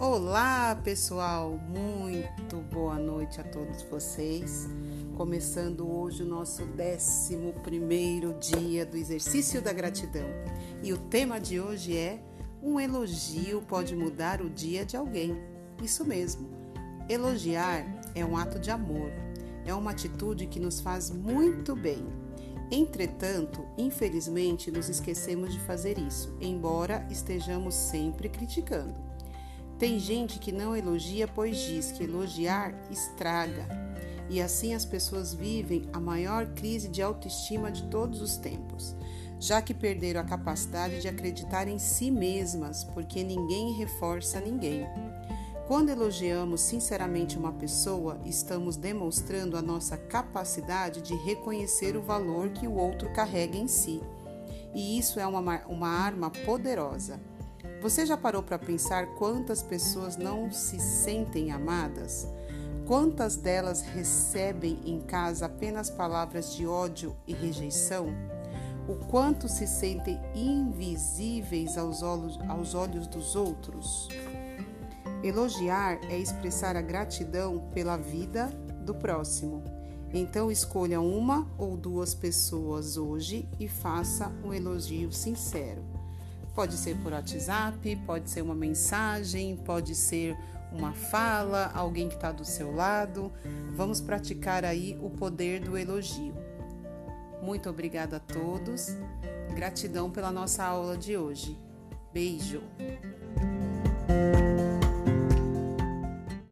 Olá, pessoal! Muito boa noite a todos vocês. Começando hoje o nosso 11 dia do exercício da gratidão. E o tema de hoje é: Um elogio pode mudar o dia de alguém. Isso mesmo. Elogiar é um ato de amor, é uma atitude que nos faz muito bem. Entretanto, infelizmente, nos esquecemos de fazer isso, embora estejamos sempre criticando. Tem gente que não elogia, pois diz que elogiar estraga. E assim as pessoas vivem a maior crise de autoestima de todos os tempos, já que perderam a capacidade de acreditar em si mesmas, porque ninguém reforça ninguém. Quando elogiamos sinceramente uma pessoa, estamos demonstrando a nossa capacidade de reconhecer o valor que o outro carrega em si. E isso é uma, uma arma poderosa. Você já parou para pensar quantas pessoas não se sentem amadas? Quantas delas recebem em casa apenas palavras de ódio e rejeição? O quanto se sentem invisíveis aos olhos, aos olhos dos outros? Elogiar é expressar a gratidão pela vida do próximo. Então escolha uma ou duas pessoas hoje e faça um elogio sincero. Pode ser por WhatsApp, pode ser uma mensagem, pode ser uma fala, alguém que está do seu lado. Vamos praticar aí o poder do elogio. Muito obrigada a todos. Gratidão pela nossa aula de hoje. Beijo!